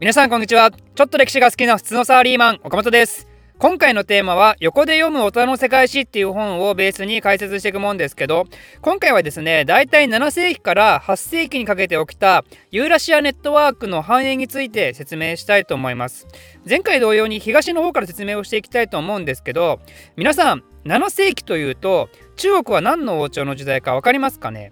皆さんこんにちは。ちょっと歴史が好きな普通のサラリーマン岡本です。今回のテーマは横で読む大人の世界史っていう本をベースに解説していくもんですけど今回はですねだいたい7世紀から8世紀にかけて起きたユーラシアネットワークの繁栄について説明したいと思います。前回同様に東の方から説明をしていきたいと思うんですけど皆さん7世紀というと中国は何の王朝の時代か分かりますかね？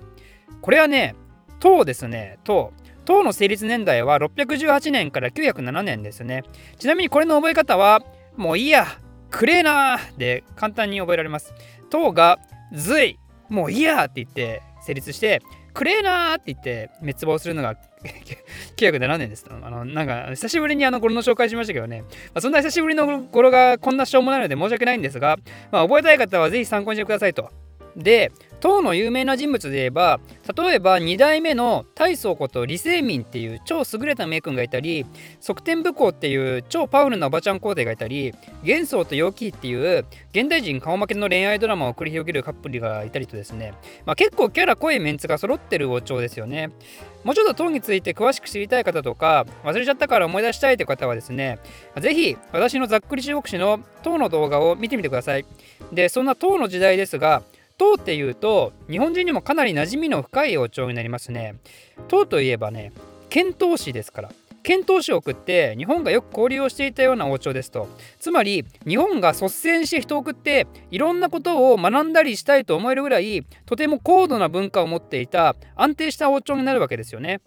これはね唐ですね。唐。唐の成立年代は618年から907年ですね。ちなみにこれの覚え方は、もういいや、くれえなで簡単に覚えられます。唐が隋、もういいやって言って成立して、くれえなって言って滅亡するのが 907年です。あの、なんか、久しぶりにあの語呂の紹介しましたけどね、まあ、そんな久しぶりの語呂がこんなしょうもないので申し訳ないんですが、まあ、覚えたい方はぜひ参考にしてくださいと。で、唐の有名な人物で言えば例えば2代目の大宗こと李世民っていう超優れた名君がいたり側天武功っていう超パワフルなおばちゃん皇帝がいたり幻想と陽気っていう現代人顔負けの恋愛ドラマを繰り広げるカップルがいたりとですね、まあ、結構キャラ濃いメンツが揃ってる王朝ですよね。もうちょっと唐について詳しく知りたい方とか忘れちゃったから思い出したいという方はですねぜひ私のざっくり中国史の唐の動画を見てみてください。でそんな唐の時代ですが唐っていうと日本人にもかなり馴染みの深い王朝になりますね。唐といえばね遣唐使ですから。遣唐使を送って日本がよく交流をしていたような王朝ですとつまり日本が率先して人を送っていろんなことを学んだりしたいと思えるぐらいとても高度な文化を持っていた安定した王朝になるわけですよね。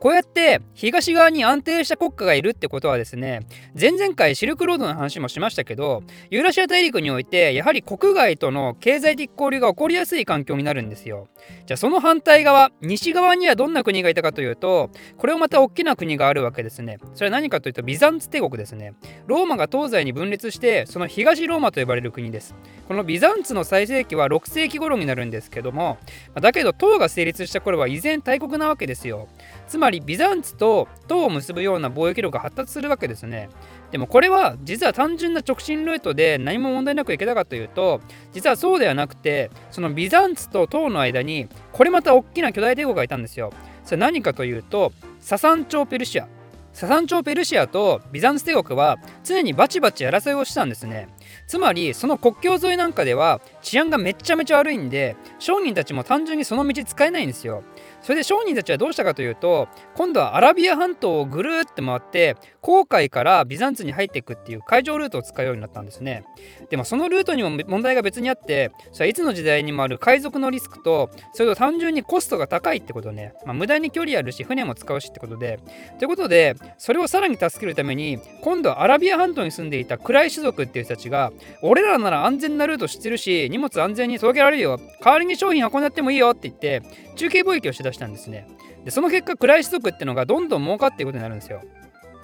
こうやって東側に安定した国家がいるってことはですね前々回シルクロードの話もしましたけどユーラシア大陸においてやはり国外との経済的交流が起こりやすい環境になるんですよ。じゃあその反対側西側にはどんな国がいたかというとこれをまた大きな国があるわけですね。それは何かというとビザンツ帝国ですね。ローマが東西に分裂してその東ローマと呼ばれる国です。このビザンツの最盛期は6世紀頃になるんですけどもだけど唐が成立した頃は依然大国なわけですよ。つまりまりビザンツと唐を結ぶような貿易路が発達するわけですね。でもこれは実は単純な直進ルートで何も問題なく行けたかというと実はそうではなくてそのビザンツと唐の間にこれまた大きな巨大帝国がいたんですよ。それ何かというとササン朝ペルシア。ササン朝ペルシアとビザンツ帝国は常にバチバチ争いをしたんですね。つまりその国境沿いなんかでは治安がめちゃめちゃ悪いんで商人たちも単純にその道使えないんですよ。それで商人たちはどうしたかというと今度はアラビア半島をぐるって回って航海からビザンツに入っていくっていう海上ルートを使うようになったんですね。でもそのルートにも問題が別にあってそれはいつの時代にもある海賊のリスクとそれと単純にコストが高いってことね、まあ、無駄に距離あるし船も使うしってことで。ということでそれをさらに助けるために今度はアラビア半島に住んでいた暗い種族っていう人たちが俺らなら安全なルート知ってるし荷物安全に届けられるよ。代わりに商品運んでってもいいよって言って中継貿易をして出したんですね。でその結果クライス族っていうのがどんどん儲かっていくことになるんですよ。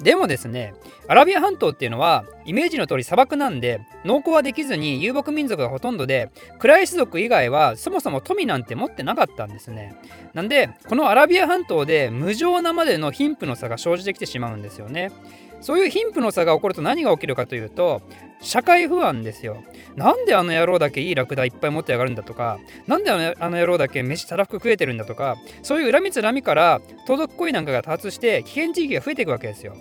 でもですねアラビア半島っていうのはイメージの通り砂漠なんで農耕はできずに遊牧民族がほとんどで暗い種族以外はそもそも富なんて持ってなかったんですねなんでこのアラビア半島で無情なまでの貧富の差が生じてきてしまうんですよねそういう貧富の差が起こると何が起きるかというと社会不安ですよ。なんであの野郎だけいいラクダいっぱい持ってやがるんだとか、なんであのあの野郎だけ飯たらふく食えてるんだとか、そういう恨みつらみから盗賊行為なんかが多発して危険地域が増えていくわけですよ。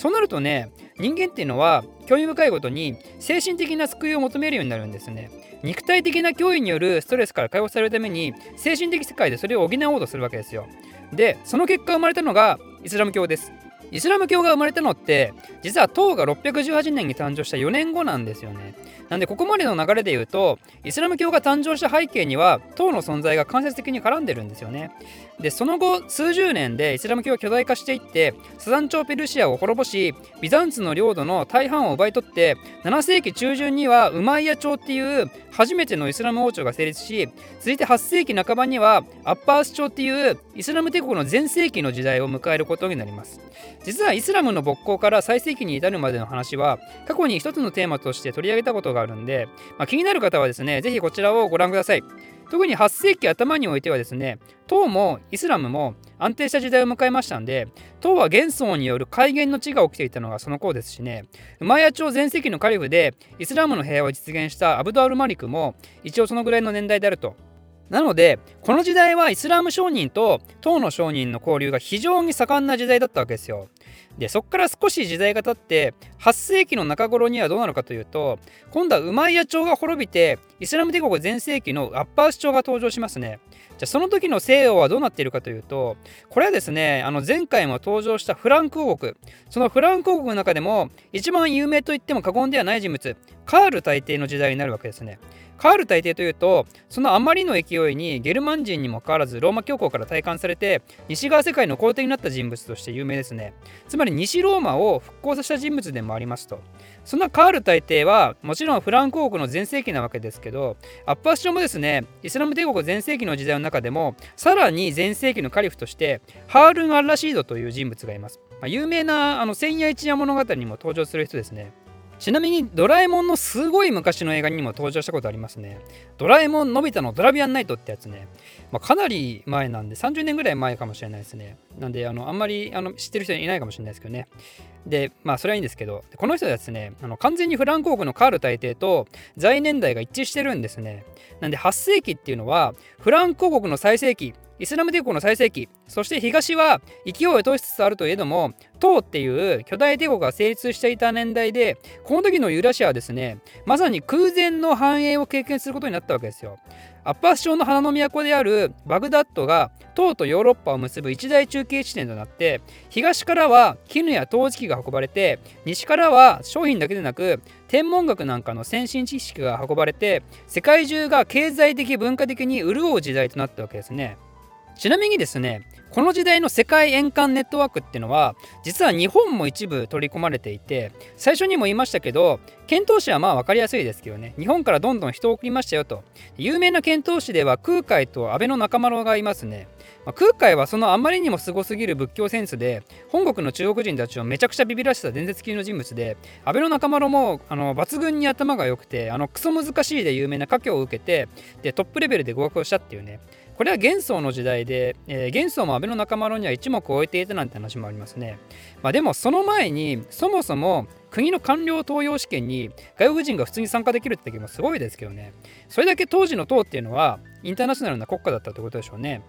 そうなるとね、人間っていうのは興味深いことに精神的な救いを求めるようになるんですね。肉体的な脅威によるストレスから解放されるために精神的世界でそれを補おうとするわけですよ。で、その結果生まれたのがイスラム教です。イスラム教が生まれたのって実は唐が618年に誕生した4年後なんですよね。なんでここまでの流れで言うとイスラム教が誕生した背景には唐の存在が間接的に絡んでるんですよね。でその後数十年でイスラム教は巨大化していってサザン朝ペルシアを滅ぼしビザンツの領土の大半を奪い取って7世紀中旬にはウマイヤ朝っていう初めてのイスラム王朝が成立し続いて8世紀半ばにはアッパース朝っていうイスラム帝国の全盛期の時代を迎えることになります実はイスラムの勃興から最盛期に至るまでの話は過去に一つのテーマとして取り上げたことがあるんで、まあ、気になる方はですね是非こちらをご覧ください。特に8世紀頭においてはですね唐もイスラムも安定した時代を迎えましたんで唐は元宋による改元の地が起きていたのがその頃ですしねウマヤ朝全盛期のカリフでイスラムの平和を実現したアブドアル・マリクも一応そのぐらいの年代であるとなのでこの時代はイスラム商人と唐の商人の交流が非常に盛んな時代だったわけですよでそこから少し時代が経って8世紀の中頃にはどうなるかというと今度はウマイヤ朝が滅びてイスラム帝国全盛期のアッパース朝が登場しますね。じゃあその時の西洋はどうなっているかというとこれはですねあの前回も登場したフランク王国そのフランク王国の中でも一番有名と言っても過言ではない人物カール大帝の時代になるわけですね。カール大帝というとそのあまりの勢いにゲルマン人にもかかわらずローマ教皇から体感されて西側世界の皇帝になった人物として有名ですね。つまり西ローマを復興させた人物でもありますと。そんなカール大帝はもちろんフランク王国の全盛期なわけですけどアッパース朝もですねイスラム帝国全盛期の時代の中でもさらに全盛期のカリフとしてハールン・アッラシードという人物がいます、まあ、有名なあの千夜一夜物語にも登場する人ですね。ちなみにドラえもんのすごい昔の映画にも登場したことありますね。ドラえもんのび太のドラビアンナイトってやつね。まあ、かなり前なんで、30年ぐらい前かもしれないですね。なんで、あのあんまりあの知ってる人いないかもしれないですけどね。で、まあ、それはいいんですけど、この人はですね、あの完全にフランク国のカール大帝と在年代が一致してるんですね。なんで、8世紀っていうのは、フランク国の最盛期、イスラム帝国の最盛期、そして東は勢いを落としつつあるといえども、唐っていう巨大帝国が成立していた年代で、この時のユーラシアはですね、まさに空前の繁栄を経験することになったわけですよ。アッパース朝の花の都であるバグダッドが唐とヨーロッパを結ぶ一大中継地点となって東からは絹や陶磁器が運ばれて西からは商品だけでなく天文学なんかの先進知識が運ばれて世界中が経済的文化的に潤う時代となったわけですね。ちなみにですねこの時代の世界円環ネットワークっていうのは実は日本も一部取り込まれていて最初にも言いましたけど遣唐使はまあ分かりやすいですけどね日本からどんどん人を送りましたよと。有名な遣唐使では空海と安倍の仲間がいますね、まあ、空海はそのあまりにもすごすぎる仏教センスで本国の中国人たちをめちゃくちゃビビらせた伝説級の人物で安倍の仲間郎もあの抜群に頭が良くてあのクソ難しいで有名な家教を受けてでトップレベルで合格をしたっていうねこれは幻想の時代で、えー、幻想も安倍の仲間には一目置いていたなんて話もありますね。まあ、でもその前にそもそも国の官僚登用試験に外国人が普通に参加できるって時もすごいですけどね。それだけ当時の党っていうのはインターナショナルな国家だったってことでしょうね。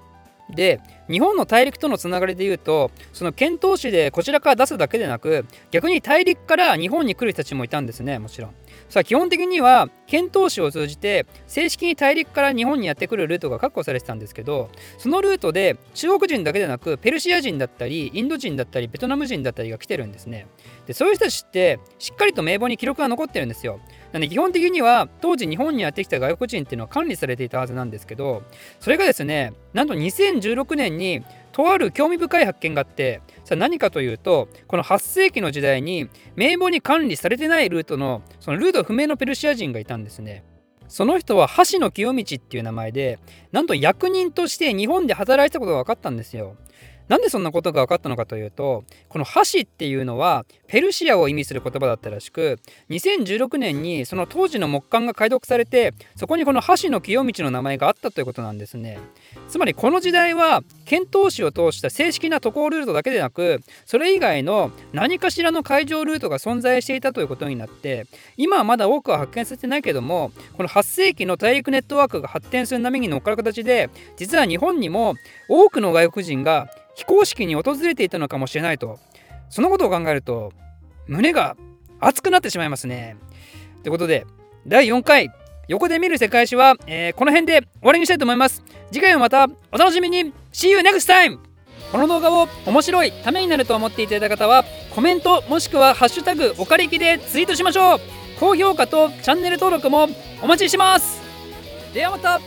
で日本の大陸とのつながりでいうとその遣唐使でこちらから出すだけでなく逆に大陸から日本に来る人たちもいたんですねもちろん。さあ基本的には遣唐使を通じて正式に大陸から日本にやってくるルートが確保されてたんですけどそのルートで中国人だけでなくペルシア人だったりインド人だったりベトナム人だったりが来てるんですね。でそういう人たちってしっかりと名簿に記録が残ってるんですよ。なんで基本的には当時日本にやってきた外国人っていうのは管理されていたはずなんですけどそれがですねなんと2016年にとある興味深い発見があってさあ何かというとこの8世紀の時代に名簿に管理されてないルートのそのルート不明のペルシア人がいたんですね。その人は橋野清道っていう名前でなんと役人として日本で働いたことが分かったんですよ。なんでそんなことが分かったのかというとこの箸っていうのはペルシアを意味する言葉だったらしく2016年にその当時の木簡が解読されてそこにこの箸の清道の名前があったということなんですね。つまりこの時代は遣唐使を通した正式な渡航ルートだけでなくそれ以外の何かしらの海上ルートが存在していたということになって今はまだ多くは発見されてないけどもこの8世紀の大陸ネットワークが発展する波に乗っかる形で実は日本にも多くの外国人が非公式に訪れていたのかもしれないとそのことを考えると胸が熱くなってしまいますね。ということで第4回横で見る世界史は、えー、この辺で終わりにしたいと思います。次回もまたお楽しみに See you next time! この動画を面白いためになると思っていただいた方はコメントもしくは「ハッシュタグおかりき」でツイートしましょう高評価とチャンネル登録もお待ちしてますではまた